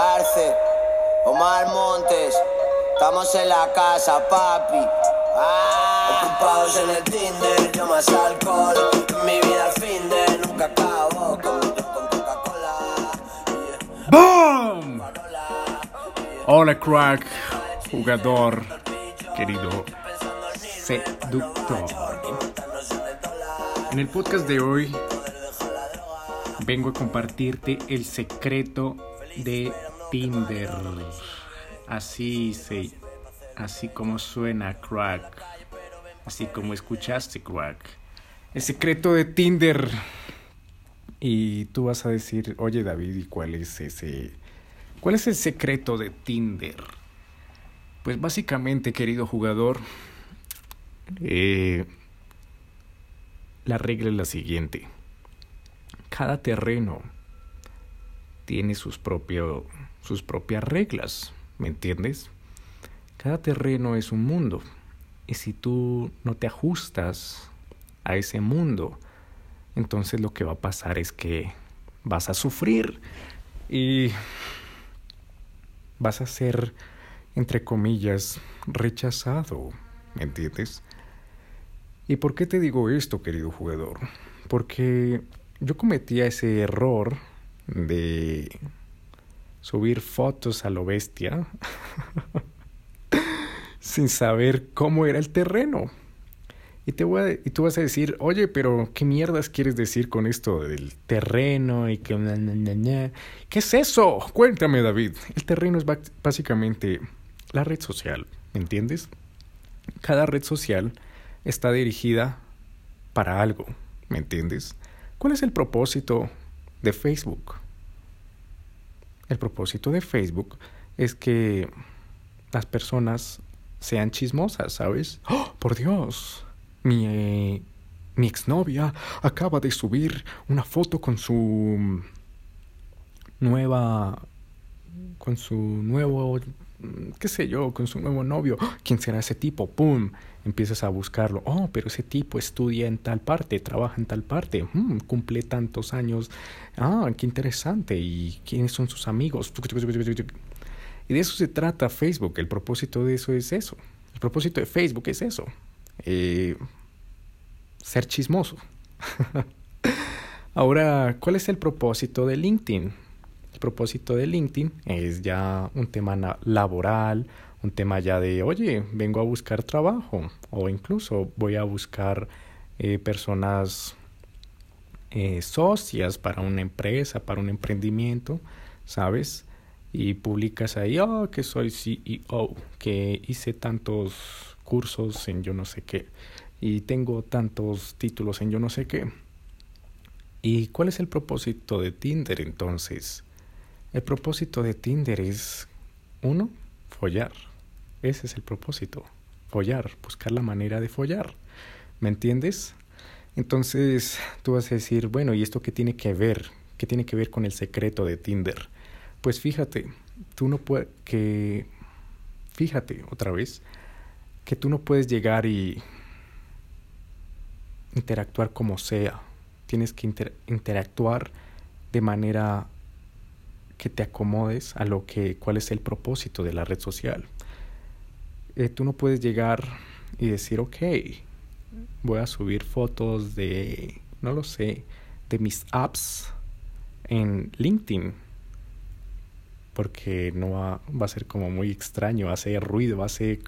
Arce, Omar Montes, estamos en la casa, papi. Ah, ocupados en el Tinder, yo más alcohol. Mi vida al fin de nunca acabo con, con Coca-Cola. Yeah. ¡Boom! Hola crack, jugador, querido seductor. En el podcast de hoy vengo a compartirte el secreto de Tinder. Así se, así como suena crack, así como escuchaste crack. El secreto de Tinder. Y tú vas a decir, oye David, ¿y cuál es ese? ¿Cuál es el secreto de Tinder? Pues básicamente, querido jugador, eh, la regla es la siguiente. Cada terreno tiene sus, propio, sus propias reglas, ¿me entiendes? Cada terreno es un mundo. Y si tú no te ajustas a ese mundo, entonces lo que va a pasar es que vas a sufrir y vas a ser, entre comillas, rechazado, ¿me entiendes? ¿Y por qué te digo esto, querido jugador? Porque yo cometía ese error de subir fotos a lo bestia sin saber cómo era el terreno. Y, te voy a, y tú vas a decir, oye, pero ¿qué mierdas quieres decir con esto del terreno y que... ¿Qué es eso? Cuéntame, David. El terreno es básicamente la red social, ¿me entiendes? Cada red social está dirigida para algo, ¿me entiendes? ¿Cuál es el propósito de Facebook? El propósito de Facebook es que las personas sean chismosas, ¿sabes? ¡Oh, por Dios! Mi, eh, mi exnovia acaba de subir una foto con su nueva con su nuevo qué sé yo, con su nuevo novio. ¿Quién será ese tipo? ¡Pum! Empiezas a buscarlo. Oh, pero ese tipo estudia en tal parte, trabaja en tal parte, mm, cumple tantos años. Ah, qué interesante. ¿Y quiénes son sus amigos? Y de eso se trata Facebook. El propósito de eso es eso. El propósito de Facebook es eso. Eh, ser chismoso. Ahora, ¿cuál es el propósito de LinkedIn? El propósito de LinkedIn es ya un tema laboral, un tema ya de, oye, vengo a buscar trabajo o incluso voy a buscar eh, personas eh, socias para una empresa, para un emprendimiento, ¿sabes? Y publicas ahí, oh, que soy CEO, que hice tantos cursos en yo no sé qué y tengo tantos títulos en yo no sé qué. ¿Y cuál es el propósito de Tinder entonces? El propósito de Tinder es, uno, follar. Ese es el propósito. Follar, buscar la manera de follar. ¿Me entiendes? Entonces tú vas a decir, bueno, ¿y esto qué tiene que ver? ¿Qué tiene que ver con el secreto de Tinder? Pues fíjate, tú no puedes, que, fíjate otra vez, que tú no puedes llegar y interactuar como sea. Tienes que interactuar de manera que te acomodes a lo que, cuál es el propósito de la red social. Eh, tú no puedes llegar y decir, ok, voy a subir fotos de, no lo sé, de mis apps en LinkedIn. Porque no va, va a ser como muy extraño, va a ser ruido, va a ser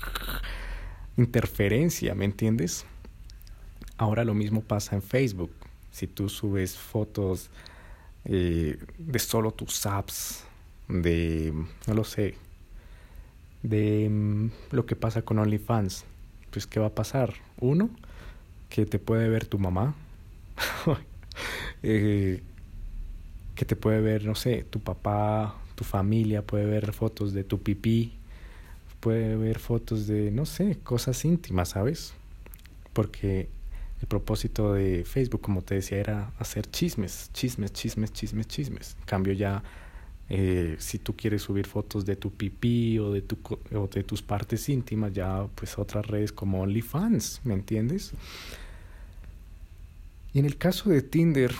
interferencia, ¿me entiendes? Ahora lo mismo pasa en Facebook. Si tú subes fotos eh, de solo tus apps, de, no lo sé, de mm, lo que pasa con OnlyFans. Pues, ¿qué va a pasar? Uno, que te puede ver tu mamá, eh, que te puede ver, no sé, tu papá, tu familia, puede ver fotos de tu pipí, puede ver fotos de, no sé, cosas íntimas, ¿sabes? Porque el propósito de Facebook, como te decía, era hacer chismes, chismes, chismes, chismes, chismes. En cambio ya, eh, si tú quieres subir fotos de tu pipí o de, tu, o de tus partes íntimas, ya pues otras redes como OnlyFans, ¿me entiendes? Y en el caso de Tinder,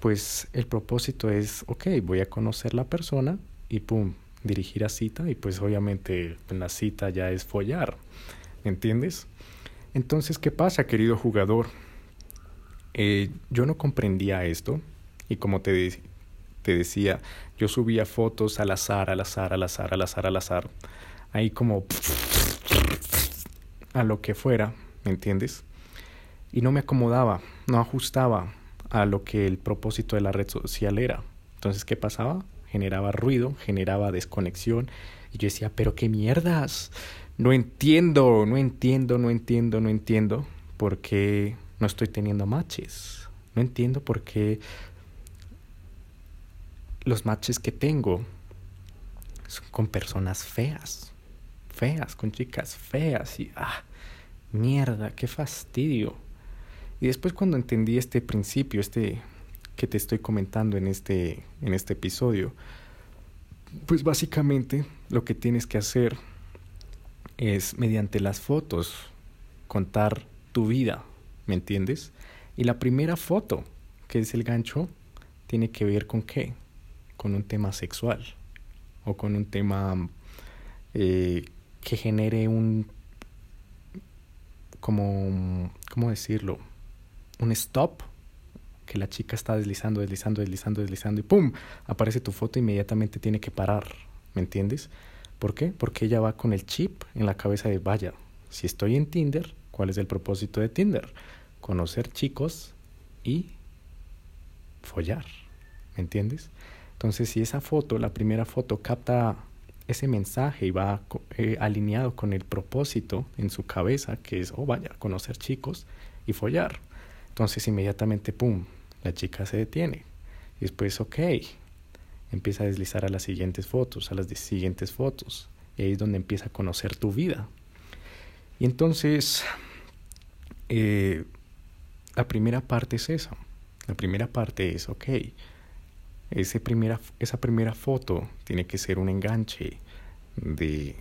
pues el propósito es, ok, voy a conocer la persona y pum, dirigir a cita y pues obviamente en la cita ya es follar, ¿me entiendes? Entonces, ¿qué pasa, querido jugador? Eh, yo no comprendía esto y como te, te decía, yo subía fotos al azar, al azar, al azar, al azar, al azar, ahí como a lo que fuera, ¿me entiendes? Y no me acomodaba, no ajustaba a lo que el propósito de la red social era. Entonces, ¿qué pasaba? Generaba ruido, generaba desconexión. Y yo decía, pero qué mierdas. No entiendo, no entiendo, no entiendo, no entiendo por qué no estoy teniendo matches. No entiendo por qué los matches que tengo son con personas feas. Feas, con chicas feas. Y, ah, mierda, qué fastidio. Y después cuando entendí este principio, este que te estoy comentando en este, en este episodio, pues básicamente lo que tienes que hacer es mediante las fotos contar tu vida, ¿me entiendes? Y la primera foto, que es el gancho, tiene que ver con qué? Con un tema sexual o con un tema eh, que genere un, como, ¿cómo decirlo? Un stop, que la chica está deslizando, deslizando, deslizando, deslizando y ¡pum! Aparece tu foto, inmediatamente tiene que parar, ¿me entiendes? ¿Por qué? Porque ella va con el chip en la cabeza de, vaya, si estoy en Tinder, ¿cuál es el propósito de Tinder? Conocer chicos y follar, ¿me entiendes? Entonces, si esa foto, la primera foto, capta ese mensaje y va eh, alineado con el propósito en su cabeza, que es, oh, vaya, conocer chicos y follar. Entonces, inmediatamente, ¡pum!, la chica se detiene. Y después, ok, empieza a deslizar a las siguientes fotos, a las siguientes fotos. Y ahí es donde empieza a conocer tu vida. Y entonces, eh, la primera parte es esa. La primera parte es, ok, ese primera, esa primera foto tiene que ser un enganche de,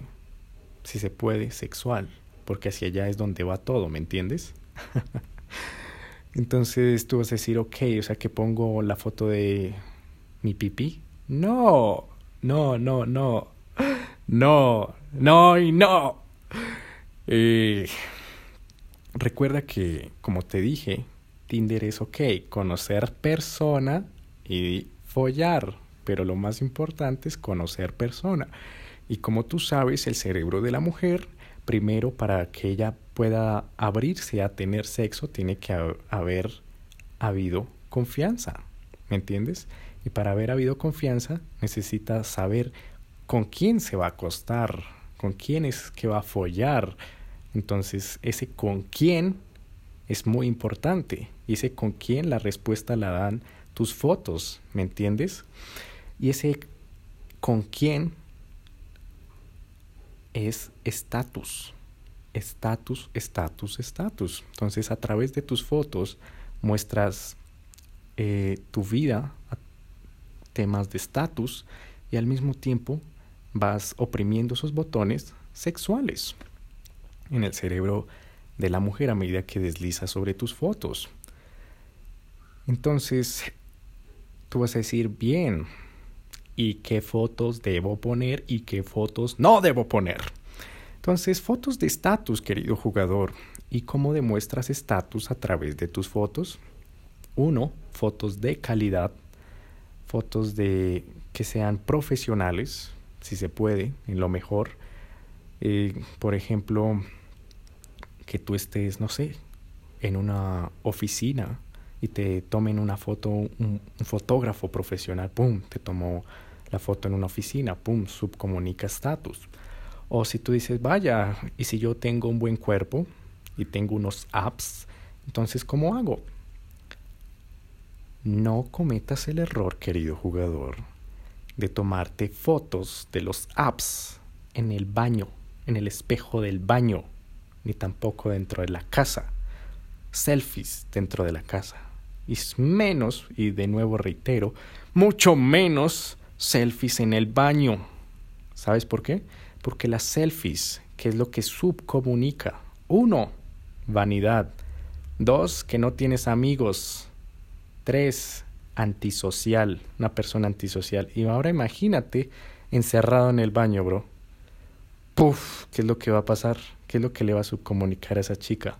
si se puede, sexual, porque hacia allá es donde va todo, ¿me entiendes? Entonces tú vas a decir, ok, o sea que pongo la foto de mi pipí, no, no, no, no, no, no y no. Eh, recuerda que, como te dije, Tinder es ok, conocer persona y follar, pero lo más importante es conocer persona. Y como tú sabes, el cerebro de la mujer, primero para que ella pueda abrirse a tener sexo, tiene que haber habido confianza, ¿me entiendes? Y para haber habido confianza necesita saber con quién se va a acostar, con quién es que va a follar. Entonces, ese con quién es muy importante. Y ese con quién la respuesta la dan tus fotos, ¿me entiendes? Y ese con quién es estatus. Estatus, estatus, estatus. Entonces, a través de tus fotos muestras eh, tu vida temas de estatus y al mismo tiempo vas oprimiendo esos botones sexuales en el cerebro de la mujer a medida que desliza sobre tus fotos. Entonces, vas a decir, bien, ¿y qué fotos debo poner y qué fotos no debo poner? Entonces, fotos de estatus, querido jugador. ¿Y cómo demuestras estatus a través de tus fotos? Uno, fotos de calidad fotos de que sean profesionales, si se puede, en lo mejor. Eh, por ejemplo, que tú estés, no sé, en una oficina y te tomen una foto, un, fotógrafo profesional, ¡pum!, te tomó la foto en una oficina, ¡pum!, subcomunica estatus. O si tú dices, vaya, y si yo tengo un buen cuerpo y tengo unos apps, entonces, ¿cómo hago? No cometas el error, querido jugador, de tomarte fotos de los apps en el baño, en el espejo del baño, ni tampoco dentro de la casa. Selfies dentro de la casa. Y menos, y de nuevo reitero, mucho menos selfies en el baño. ¿Sabes por qué? Porque las selfies, que es lo que subcomunica. Uno, vanidad. Dos, que no tienes amigos. Tres, antisocial, una persona antisocial. Y ahora imagínate encerrado en el baño, bro. Puf, ¿qué es lo que va a pasar? ¿Qué es lo que le va a subcomunicar a esa chica?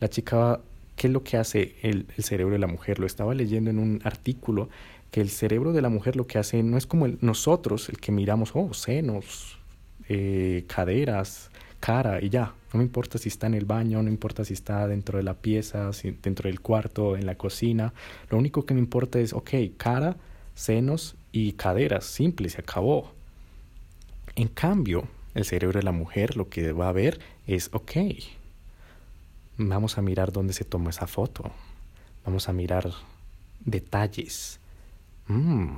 La chica va, ¿qué es lo que hace el, cerebro de la mujer? Lo estaba leyendo en un artículo que el cerebro de la mujer lo que hace no es como nosotros, el que miramos, oh, senos, eh, caderas, cara y ya. No me importa si está en el baño, no importa si está dentro de la pieza, dentro del cuarto, en la cocina. Lo único que me importa es, ok, cara, senos y caderas, simple, se acabó. En cambio, el cerebro de la mujer lo que va a ver es, ok, vamos a mirar dónde se tomó esa foto. Vamos a mirar detalles. Mm,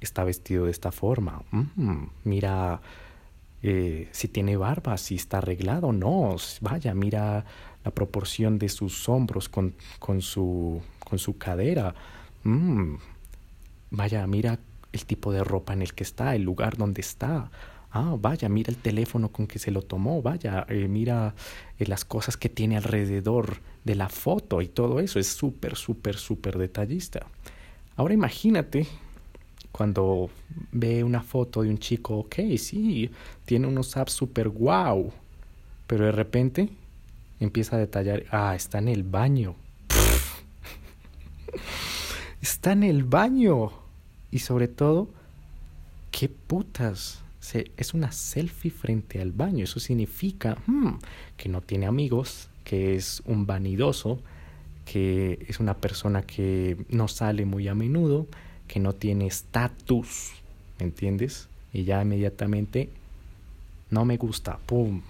está vestido de esta forma. Mm, mira eh, si tiene barba, si está arreglado o no. Vaya, mira la proporción de sus hombros con, con, su, con su cadera. Mm, vaya, mira el tipo de ropa en el que está, el lugar donde está. Ah, vaya, mira el teléfono con que se lo tomó, vaya, eh, mira eh, las cosas que tiene alrededor de la foto y todo eso. Es súper, súper, súper detallista. Ahora imagínate cuando ve una foto de un chico, ok, sí, tiene unos apps super wow, pero de repente empieza a detallar, ah, está en el baño. está en el baño. Y sobre todo, ¿qué putas? Es una selfie frente al baño. Eso significa hmm, que no tiene amigos, que es un vanidoso, que es una persona que no sale muy a menudo, que no tiene estatus, ¿me entiendes? Y ya inmediatamente, no me gusta, ¡pum!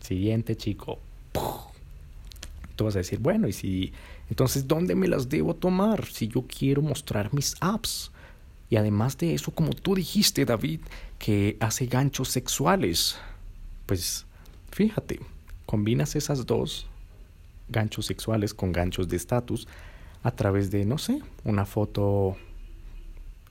Siguiente chico. Tú vas a decir, bueno, y si, entonces, ¿dónde me las debo tomar si yo quiero mostrar mis apps? Y además de eso, como tú dijiste, David, que hace ganchos sexuales, pues fíjate, combinas esas dos ganchos sexuales con ganchos de estatus a través de, no sé, una foto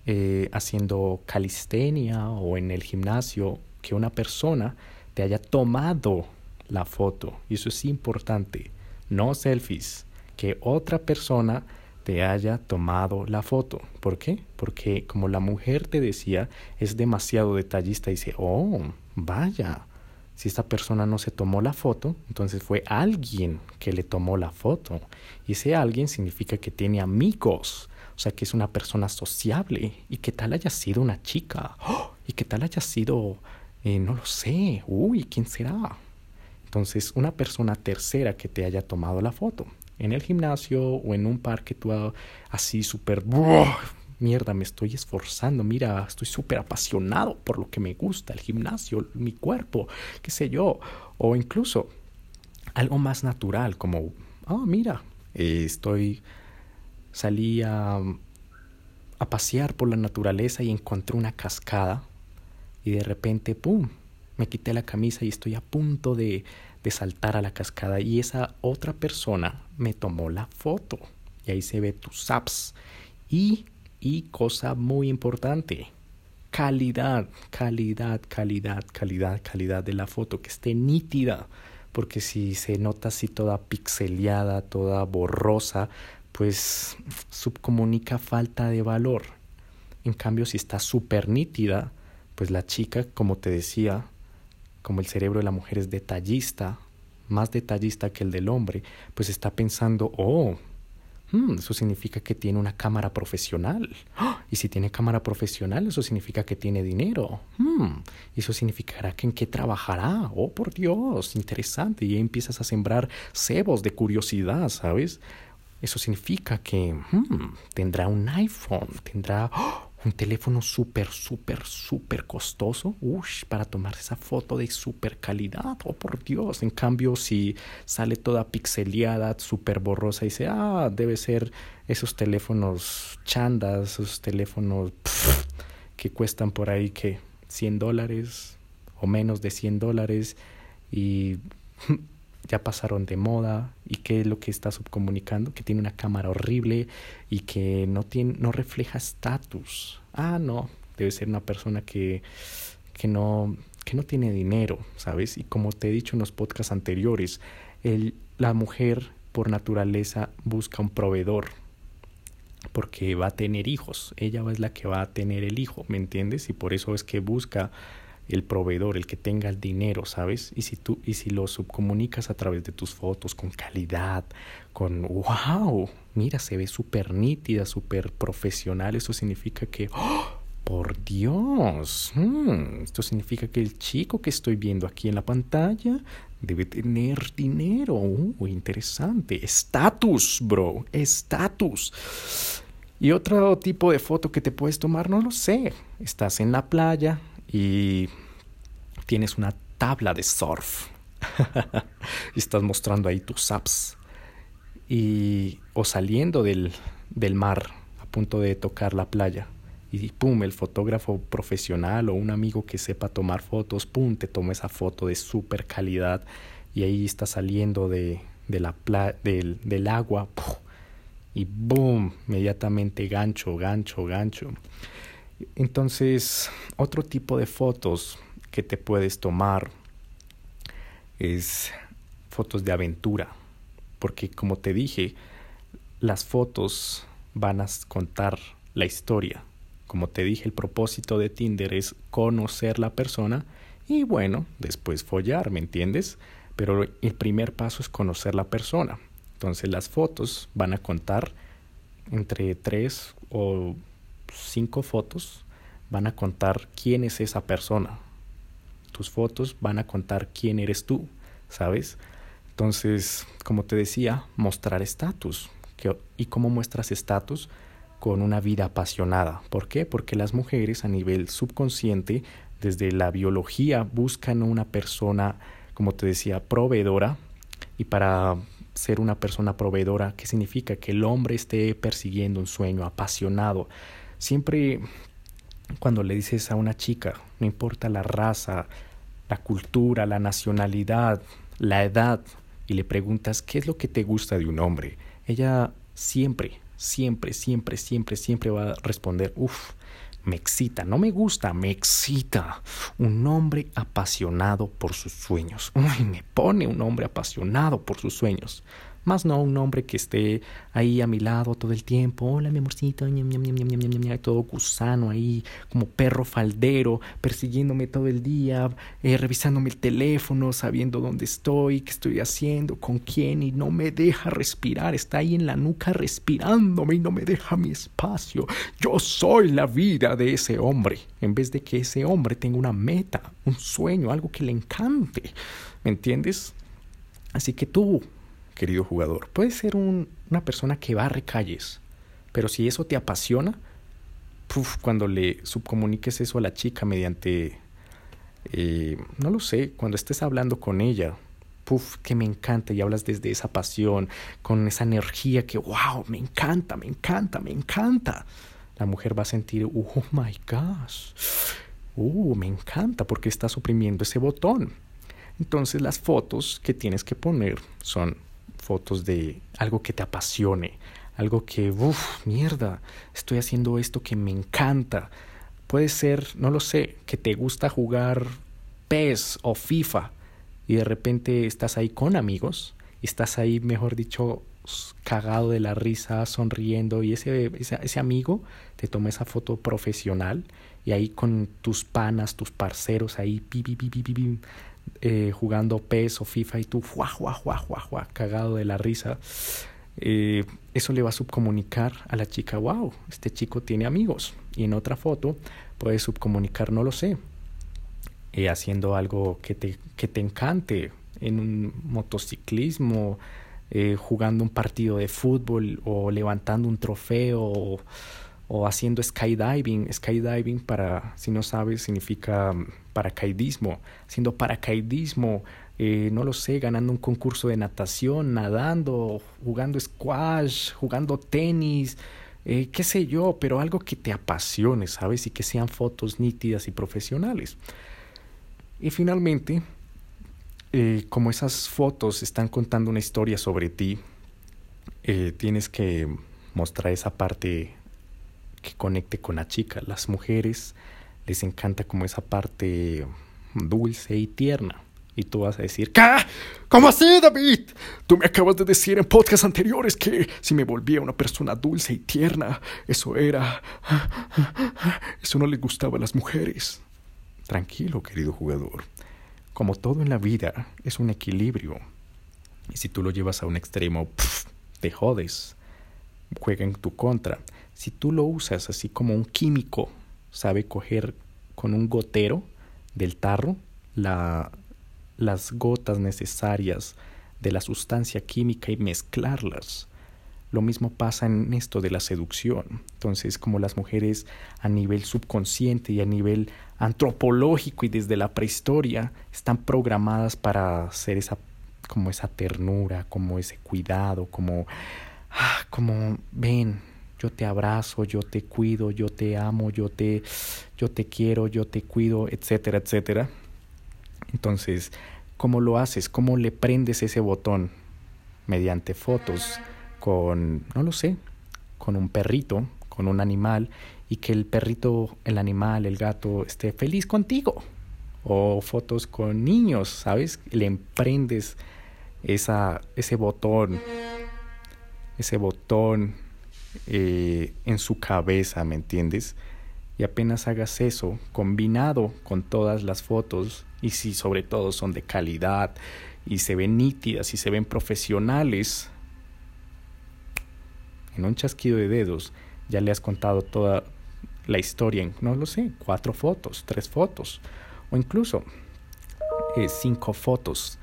eh, haciendo calistenia o en el gimnasio, que una persona te haya tomado la foto. Y eso es importante. No selfies. Que otra persona te haya tomado la foto. ¿Por qué? Porque como la mujer te decía, es demasiado detallista y dice, oh, vaya, si esta persona no se tomó la foto, entonces fue alguien que le tomó la foto. Y ese alguien significa que tiene amigos o sea, que es una persona sociable. ¿Y qué tal haya sido una chica? ¡Oh! ¿Y qué tal haya sido, eh, no lo sé, uy, ¿quién será? Entonces, una persona tercera que te haya tomado la foto en el gimnasio o en un parque, tú así súper, mierda, me estoy esforzando, mira, estoy súper apasionado por lo que me gusta, el gimnasio, mi cuerpo, qué sé yo, o incluso algo más natural como, oh, mira, estoy salí a, pasear por la naturaleza y encontré una cascada y de repente, ¡pum!, me quité la camisa y estoy a punto de, de saltar a la cascada y esa otra persona me tomó la foto y ahí se ve tus apps y, y cosa muy importante, calidad, calidad, calidad, calidad, calidad de la foto, que esté nítida, porque si se nota así toda pixeleada, toda borrosa, pues subcomunica falta de valor. En cambio, si está súper nítida, pues la chica, como te decía, como el cerebro de la mujer es detallista, más detallista que el del hombre, pues está pensando, oh, hmm, eso significa que tiene una cámara profesional. Y si tiene cámara profesional, eso significa que tiene dinero. Hmm, eso significará que en qué trabajará. Oh, por Dios, interesante. Y ahí empiezas a sembrar cebos de curiosidad, ¿sabes? Eso significa que hmm, tendrá un iPhone, tendrá ¡oh! Un teléfono súper, súper, súper costoso ush, para tomarse esa foto de súper calidad. Oh, por Dios. En cambio, si sale toda pixeleada, súper borrosa y dice, ah, debe ser esos teléfonos chandas, esos teléfonos que cuestan por ahí que 100 dólares o menos de 100 dólares y ya pasaron de moda y qué es lo que está subcomunicando, que tiene una cámara horrible y que no, tiene, no refleja estatus. Ah, no, debe ser una persona que, que, no, que no tiene dinero, ¿sabes? Y como te he dicho en los podcasts anteriores, el, la mujer por naturaleza busca un proveedor. porque va a tener hijos. Ella es la que va a tener el hijo, ¿me entiendes? Y por eso es que busca el proveedor, el que tenga el dinero, ¿sabes? Y si tú y si lo subcomunicas a través de tus fotos con calidad, con wow, mira, se ve súper nítida, súper profesional, eso significa que ¡oh! por Dios, hmm, esto significa que el chico que estoy viendo aquí en la pantalla debe tener dinero. Uh, interesante. Estatus, bro. Estatus. Y otro tipo de foto que te puedes tomar, no lo sé. Estás en la playa, y tienes una tabla de surf. y estás mostrando ahí tus apps. Y, o saliendo del, del mar a punto de tocar la playa. Y pum, el fotógrafo profesional o un amigo que sepa tomar fotos, pum, te toma esa foto de super calidad. Y ahí está saliendo de, de la del, del agua. y boom, inmediatamente gancho, gancho, gancho. Entonces, otro tipo de fotos que te puedes tomar es fotos de aventura, porque como te dije, las fotos van a contar la historia. Como te dije, el propósito de Tinder es conocer la persona y bueno, después follar, ¿me entiendes? Pero el primer paso es conocer la persona. Entonces las fotos van a contar entre tres o cinco fotos van a contar quién es esa persona. Tus fotos van a contar quién eres tú, ¿sabes? Entonces, como te decía, mostrar estatus. ¿Y cómo muestras estatus? Con una vida apasionada. ¿Por qué? Porque las mujeres a nivel subconsciente, desde la biología, buscan una persona, como te decía, proveedora. Y para ser una persona proveedora, ¿qué significa? Que el hombre esté persiguiendo un sueño apasionado, Siempre cuando le dices a una chica, no importa la raza, la cultura, la nacionalidad, la edad, y le preguntas qué es lo que te gusta de un hombre, ella siempre, siempre, siempre, siempre, siempre va a responder, uff, me excita, no me gusta, me excita. Un hombre apasionado por sus sueños. Uy, me pone un hombre apasionado por sus sueños. Más no un hombre que esté ahí a mi lado todo el tiempo. Hola, mi amorcito, ñam, todo gusano ahí, como perro faldero, persiguiéndome todo el día, eh, revisándome el teléfono, sabiendo dónde estoy, qué estoy haciendo, con quién, y no me deja respirar. Está ahí en la nuca respirándome y no me deja mi espacio. Yo soy la vida de ese hombre, en vez de que ese hombre tenga una meta, un sueño, algo que le encante. ¿Me entiendes? Así que tú, querido jugador. Puedes ser una persona que barre calles, pero si eso te apasiona, cuando le subcomuniques eso a la chica mediante, eh, no lo sé, cuando estés hablando con ella, puf, que me encanta y hablas desde esa pasión, con esa energía que, wow, me encanta, me encanta, me encanta. La mujer va a sentir, oh my gosh, uh, me encanta porque estás oprimiendo ese botón. Entonces las fotos que tienes que poner son fotos de algo que te apasione, algo que, uff, mierda, estoy haciendo esto que me encanta. Puede ser, no lo sé, que te gusta jugar PES o FIFA y de repente estás ahí con amigos y estás ahí, mejor dicho, cagado de la risa, sonriendo y ese, ese, amigo te toma esa foto profesional y ahí con tus panas, tus parceros ahí, pi, pi, pi, eh, jugando PES o FIFA y tú, juá, juá, juá, juá, cagado de la risa, eh, eso le va a subcomunicar a la chica, wow, este chico tiene amigos. Y en otra foto puedes subcomunicar, no lo sé, eh, haciendo algo que te, que te encante, en un motociclismo, jugando un partido de fútbol o levantando un trofeo o haciendo skydiving. Skydiving, para si no sabes, significa paracaidismo, haciendo paracaidismo, eh, no lo sé, ganando un concurso de natación, nadando, jugando squash, jugando tenis, eh, qué sé yo, pero algo que te apasione, ¿sabes? Y que sean fotos nítidas y profesionales. Y finalmente, eh, como esas fotos están contando una historia sobre ti, tienes que mostrar esa parte que conecte con la chica. Las mujeres les encanta como esa parte dulce y tierna. Y tú vas a decir, ¿qué? ¿Cómo así, David? Tú me acabas de decir en podcasts anteriores que si me volvía una persona dulce y tierna, eso era... Eso no le gustaba a las mujeres. Tranquilo, querido jugador. Como todo en la vida, es un equilibrio. Y si tú lo llevas a un extremo, te jodes. Juega en tu contra. Si tú lo usas así como un químico, sabe coger con un gotero del tarro la, las gotas necesarias de la sustancia química y mezclarlas. Lo mismo pasa en esto de la seducción. Entonces, como las mujeres a nivel subconsciente y a nivel antropológico y desde la prehistoria están programadas para ser esa como esa ternura, como ese cuidado, como ah, como ven, yo te abrazo, yo te cuido, yo te amo, yo te yo te quiero, yo te cuido, etcétera, etcétera. Entonces, ¿cómo lo haces? ¿Cómo le prendes ese botón? Mediante fotos con, no lo sé, con un perrito, con un animal, y que el perrito, el animal, el gato esté feliz contigo. O fotos con niños, ¿sabes? Le emprendes esa, ese botón, ese botón eh, en su cabeza, ¿me entiendes? Y apenas hagas eso, combinado con todas las fotos, y si sobre todo son de calidad, y se ven nítidas y se ven profesionales, en un chasquido de dedos ya le has contado toda la historia en, no lo sé, cuatro fotos, tres fotos, o incluso eh, cinco fotos.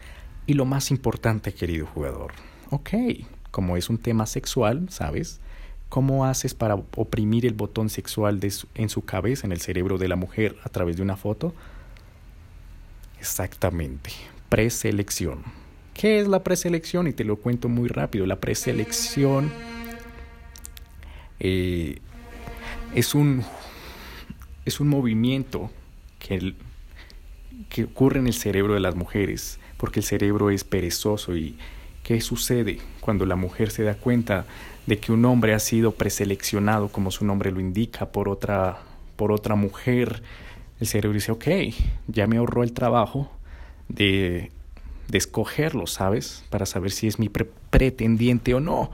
Y lo más importante, querido jugador, ok, como es un tema sexual, ¿sabes? ¿Cómo haces para oprimir el botón sexual en su cabeza, en el cerebro de la mujer, a través de una foto? Exactamente, preselección. ¿Qué es la preselección? Y te lo cuento muy rápido. La preselección eh, es, un, es un movimiento que, que ocurre en el cerebro de las mujeres, porque el cerebro es perezoso y ¿qué sucede cuando la mujer se da cuenta de que un hombre ha sido preseleccionado, como su nombre lo indica, por otra, por otra mujer? El cerebro dice, ok, ya me ahorró el trabajo de de escogerlo, ¿sabes? Para saber si es mi pretendiente o no.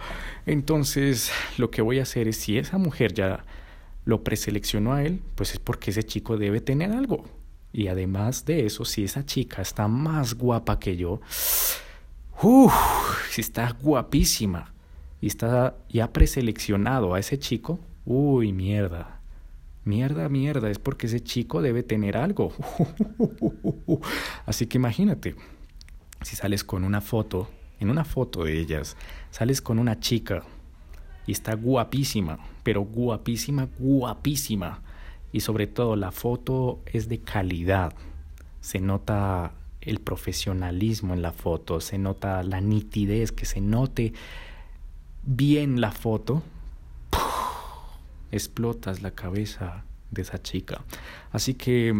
Entonces, lo que voy a hacer es, si esa mujer ya lo preseleccionó a él, pues es porque ese chico debe tener algo. Y además de eso, si esa chica está más guapa que yo, uff, si está guapísima y está ya preseleccionado a ese chico, uy, mierda. Mierda, mierda, es porque ese chico debe tener algo. Así que imagínate, si sales con una foto, en una foto de ellas, sales con una chica y está guapísima, pero guapísima, guapísima. Y sobre todo la foto es de calidad. Se nota el profesionalismo en la foto, se nota la nitidez, que se note bien la foto. explotas la cabeza de esa chica. Así que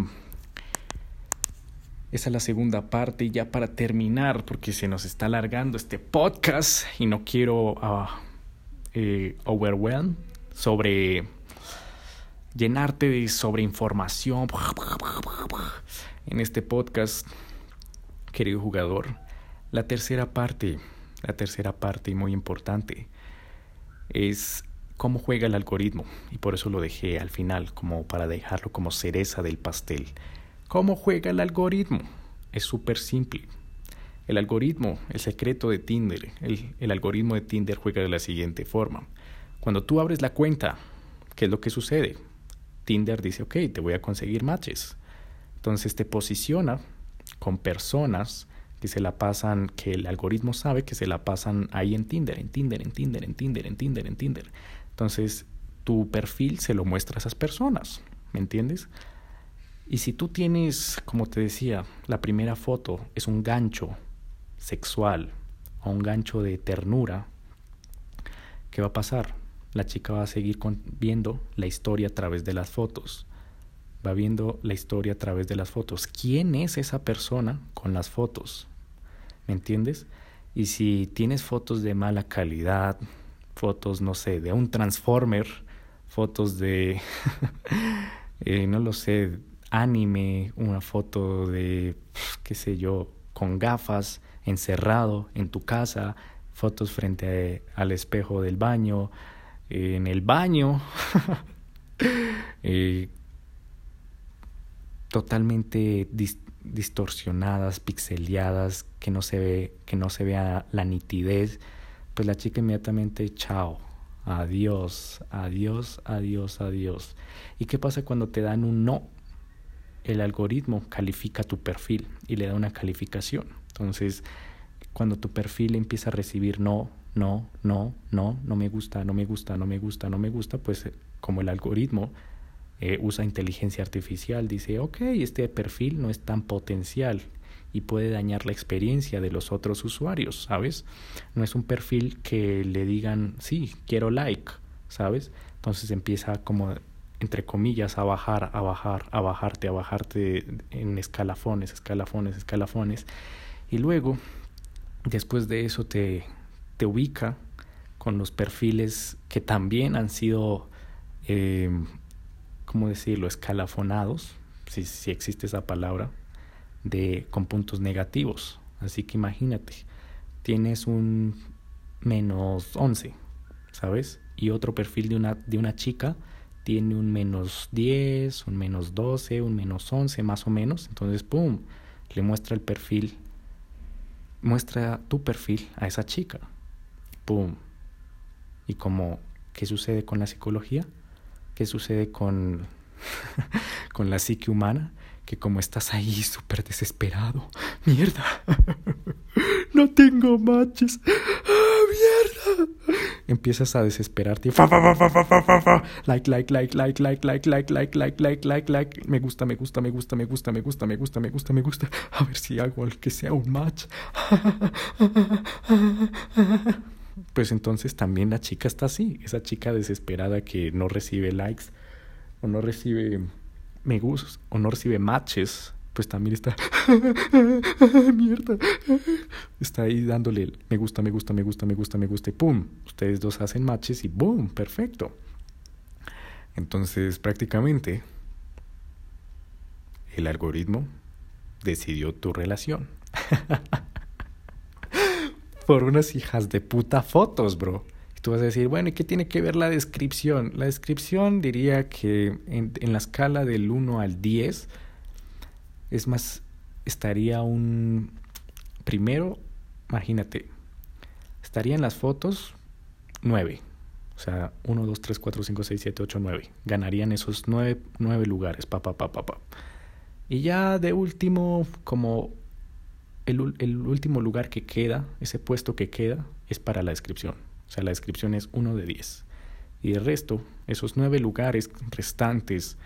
esa es la segunda parte y ya para terminar, porque se nos está alargando este podcast y no quiero uh, eh, overwhelm sobre llenarte de sobre información en este podcast, querido jugador. La tercera parte, la tercera parte muy importante es cómo juega el algoritmo y por eso lo dejé al final como para dejarlo como cereza del pastel. ¿Cómo juega el algoritmo? Es súper simple. El algoritmo, el secreto de Tinder, el, algoritmo de Tinder juega de la siguiente forma. Cuando tú abres la cuenta, ¿qué es lo que sucede? Tinder dice, ok, te voy a conseguir matches. Entonces te posiciona con personas que se la pasan, que el algoritmo sabe que se la pasan ahí en Tinder, en Tinder, en Tinder, en Tinder, en Tinder, en Tinder. Entonces tu perfil se lo muestra a esas personas, ¿me entiendes? Y si tú tienes, como te decía, la primera foto es un gancho sexual o un gancho de ternura, ¿qué va a pasar? La chica va a seguir viendo la historia a través de las fotos. Va viendo la historia a través de las fotos. ¿Quién es esa persona con las fotos? ¿Me entiendes? Y si tienes fotos de mala calidad, fotos, no sé, de un transformer, fotos de, eh, no lo sé, anime, una foto de, qué sé yo, con gafas, encerrado en tu casa, fotos frente al espejo del baño, en el baño, eh, totalmente distorsionadas, pixeleadas, que no se ve, que no se vea la nitidez, pues la chica inmediatamente, chao, adiós, adiós, adiós, adiós. ¿Y qué pasa cuando te dan un no? El algoritmo califica tu perfil y le da una calificación. Entonces, cuando tu perfil empieza a recibir no, no, no, no, no me gusta, no me gusta, no me gusta, no me gusta, pues como el algoritmo eh, usa inteligencia artificial, dice, ok, este perfil no es tan potencial y puede dañar la experiencia de los otros usuarios, ¿sabes? No es un perfil que le digan, sí, quiero like, ¿sabes? Entonces empieza como, entre comillas, a bajar, a bajar, a bajarte, a bajarte en escalafones, escalafones, escalafones. Y luego, después de eso, te, te ubica con los perfiles que también han sido eh, ¿cómo decirlo?, escalafonados, si, si existe esa palabra, de, con puntos negativos. Así que imagínate, tienes un menos 11, ¿sabes? Y otro perfil de una, de una chica tiene un menos 10, un menos 12, un menos 11 más o menos. Entonces, ¡pum!, le muestra el perfil, muestra tu perfil a esa chica. ¡Pum! Y como, ¿qué sucede con la psicología? Qué sucede con, con la psique humana, que como estás ahí súper desesperado, mierda, no tengo matches, ¡Ah, mierda, empiezas a desesperarte, fa, fa, fa, like, like, like, like, like, like, like, like, like, like, like, like, me gusta, me gusta, me gusta, me gusta, me gusta, me gusta, me gusta, me gusta, a ver si hago el que sea un match. Pues entonces también la chica está así, esa chica desesperada que no recibe likes o no recibe me gusta o no recibe matches, pues también está mierda. Está ahí dándole me gusta, me gusta, me gusta, me gusta, me gusta y pum, ustedes dos hacen matches y boom, perfecto. Entonces, prácticamente el algoritmo decidió tu relación. por unas hijas de puta fotos, bro. Y tú vas a decir, bueno, ¿y qué tiene que ver la descripción? La descripción diría que en, la escala del 1 al 10, es más, estaría un... Primero, imagínate, estarían las fotos 9. O sea, 1, 2, 3, 4, 5, 6, 7, 8, 9. Ganarían esos 9, 9 lugares, pa, pa, pa, pa, pa. Y ya de último, como el, el, último lugar que queda, ese puesto que queda, es para la descripción. O sea, la descripción es uno de 10. Y el resto, esos nueve lugares restantes,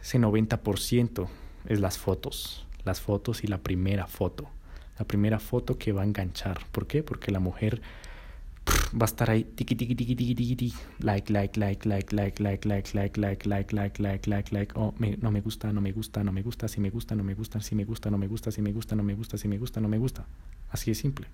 ese 90% es las fotos. Las fotos y la primera foto. La primera foto que va a enganchar. ¿Por qué? Porque la mujer va a estar ahí, tiki tiki tiki tiki tiki tiki, like, like, like, like, like, like, like, like, like, like, like, like, like, like, oh, no me gusta, no me gusta, no me gusta, si me gusta, no me gusta, si me gusta, no me gusta, si me gusta, no me gusta, si me gusta, no me gusta. Así de simple.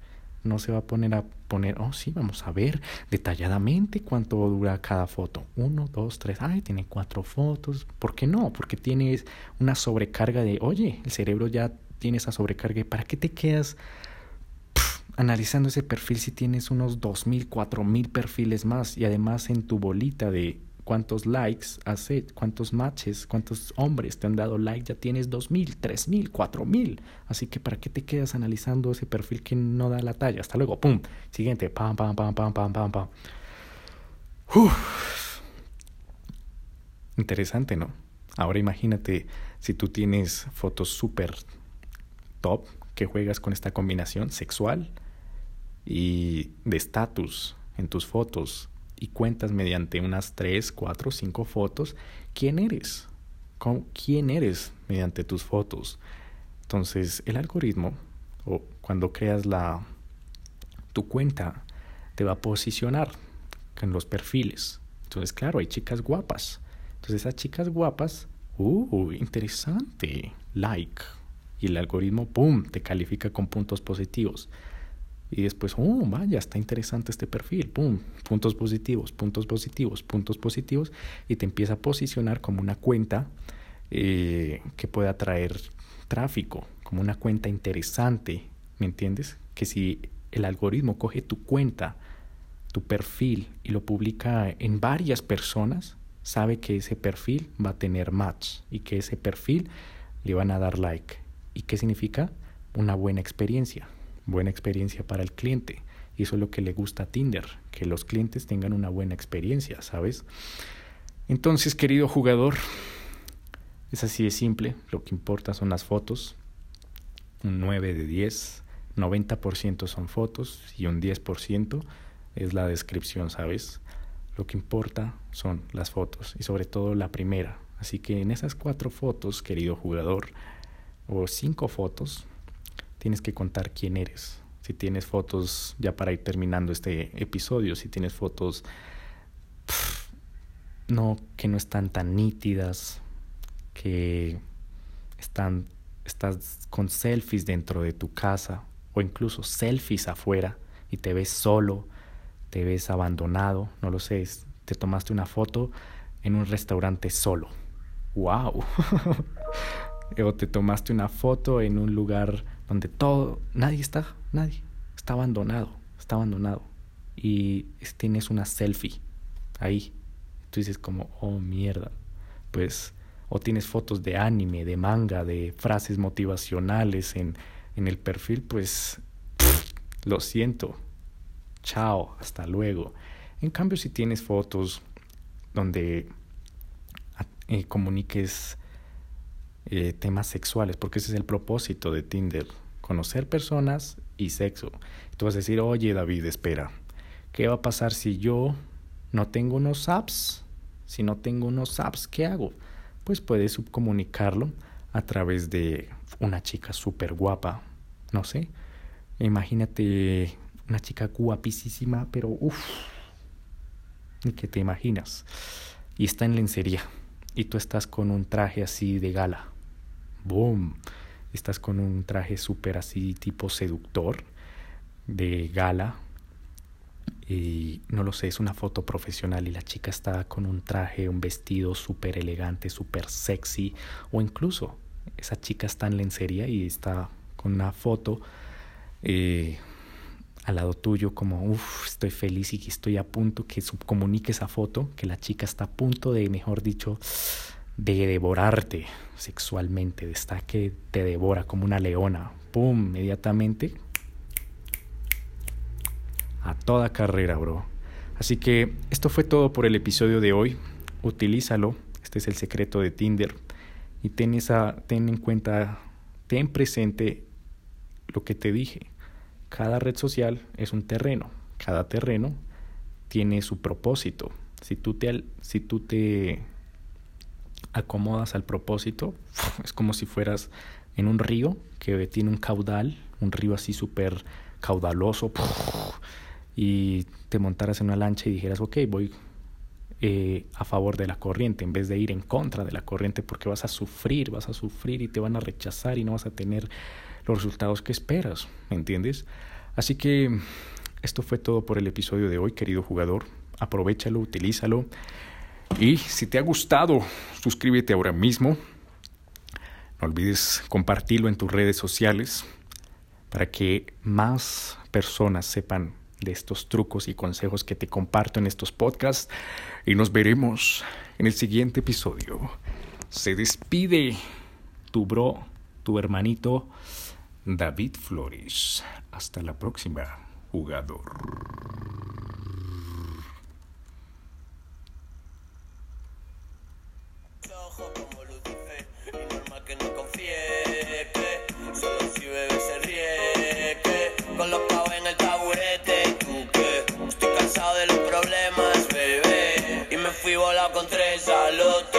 No se va a poner a poner, oh, sí, vamos a ver detalladamente cuánto dura cada foto. Uno, dos, tres, ay, tiene cuatro fotos. ¿Por qué no? Porque tienes una sobrecarga de, oye, el cerebro ya tiene esa sobrecarga. ¿Para qué te quedas analizando ese perfil si tienes unos 2.000, 4.000 perfiles más y además en tu bolita de cuántos likes hecho, cuántos matches, cuántos hombres te han dado like, ya tienes 2.000, 3.000, 4.000. Así que ¿para qué te quedas analizando ese perfil que no da la talla? Hasta luego, pum. Siguiente, pam, pam, pam, pam, pam, pam, pam. Interesante, ¿no? Ahora imagínate si tú tienes fotos súper top que juegas con esta combinación sexual y de estatus en tus fotos y cuentas mediante unas 3, 4, 5 fotos quién eres, quién eres mediante tus fotos. Entonces el algoritmo o cuando creas la tu cuenta te va a posicionar en los perfiles. Entonces claro, hay chicas guapas. Entonces esas chicas guapas, uh, interesante, like. Y el algoritmo, ¡pum!, te califica con puntos positivos. Y después, oh, vaya, está interesante este perfil, pum, puntos positivos, puntos positivos, puntos positivos, y te empieza a posicionar como una cuenta eh, que pueda traer tráfico, como una cuenta interesante, ¿me entiendes? Que si el algoritmo coge tu cuenta, tu perfil y lo publica en varias personas, sabe que ese perfil va a tener match y que ese perfil le van a dar like. ¿Y qué significa? Una buena experiencia, buena experiencia para el cliente. Y eso es lo que le gusta a Tinder, que los clientes tengan una buena experiencia, ¿sabes? Entonces, querido jugador, es así de simple, lo que importa son las fotos, un 9 de 10, 90% son fotos y un 10% es la descripción, ¿sabes? Lo que importa son las fotos y sobre todo la primera. Así que en esas cuatro fotos, querido jugador, o cinco fotos, tienes que contar quién eres. Si tienes fotos, ya para ir terminando este episodio, si tienes fotos no que no están tan nítidas, que están estás con selfies dentro de tu casa o incluso selfies afuera y te ves solo, te ves abandonado, no lo sé, te tomaste una foto en un restaurante solo. ¡Wow! o te tomaste una foto en un lugar donde todo, nadie está, nadie, está abandonado, está abandonado. Y tienes una selfie ahí. Tú dices como, oh mierda. Pues, o tienes fotos de anime, de manga, de frases motivacionales en, en el perfil, pues, lo siento. Chao, hasta luego. En cambio, si tienes fotos donde eh, comuniques eh, temas sexuales, porque ese es el propósito de Tinder, conocer personas y sexo. Tú vas a decir, oye David, espera, ¿qué va a pasar si yo no tengo unos apps? Si no tengo unos apps, ¿qué hago? Pues puedes subcomunicarlo a través de una chica súper guapa, no sé. Imagínate una chica guapísima, pero uff, ni que te imaginas. Y está en lencería. Y tú estás con un traje así de gala boom, estás con un traje súper así tipo seductor, de gala, y no lo sé, es una foto profesional y la chica está con un traje, un vestido súper elegante, súper sexy, o incluso esa chica está en lencería y está con una foto eh, al lado tuyo como, uff, estoy feliz y que estoy a punto, que subcomunique esa foto, que la chica está a punto de, mejor dicho, de devorarte sexualmente, está que te devora como una leona, ¡pum! inmediatamente a toda carrera, bro. Así que esto fue todo por el episodio de hoy. Utilízalo, este es el secreto de Tinder y ten esa ten en cuenta, ten presente lo que te dije. Cada red social es un terreno, cada terreno tiene su propósito. Si tú te si tú te acomodas al propósito, es como si fueras en un río que tiene un caudal, un río así súper caudaloso, y te montaras en una lancha y dijeras, ok, voy eh, a favor de la corriente en vez de ir en contra de la corriente porque vas a sufrir, vas a sufrir y te van a rechazar y no vas a tener los resultados que esperas, ¿me entiendes? Así que esto fue todo por el episodio de hoy, querido jugador. Aprovechalo, utilízalo. Y si te ha gustado, suscríbete ahora mismo. No olvides compartirlo en tus redes sociales para que más personas sepan de estos trucos y consejos que te comparto en estos podcasts. Y nos veremos en el siguiente episodio. Se despide tu bro, tu hermanito David Flores. Hasta la próxima, jugador. Con los pavos en el taburete. Tú que estoy cansado de los problemas, bebé. Y me fui volado con tres alotes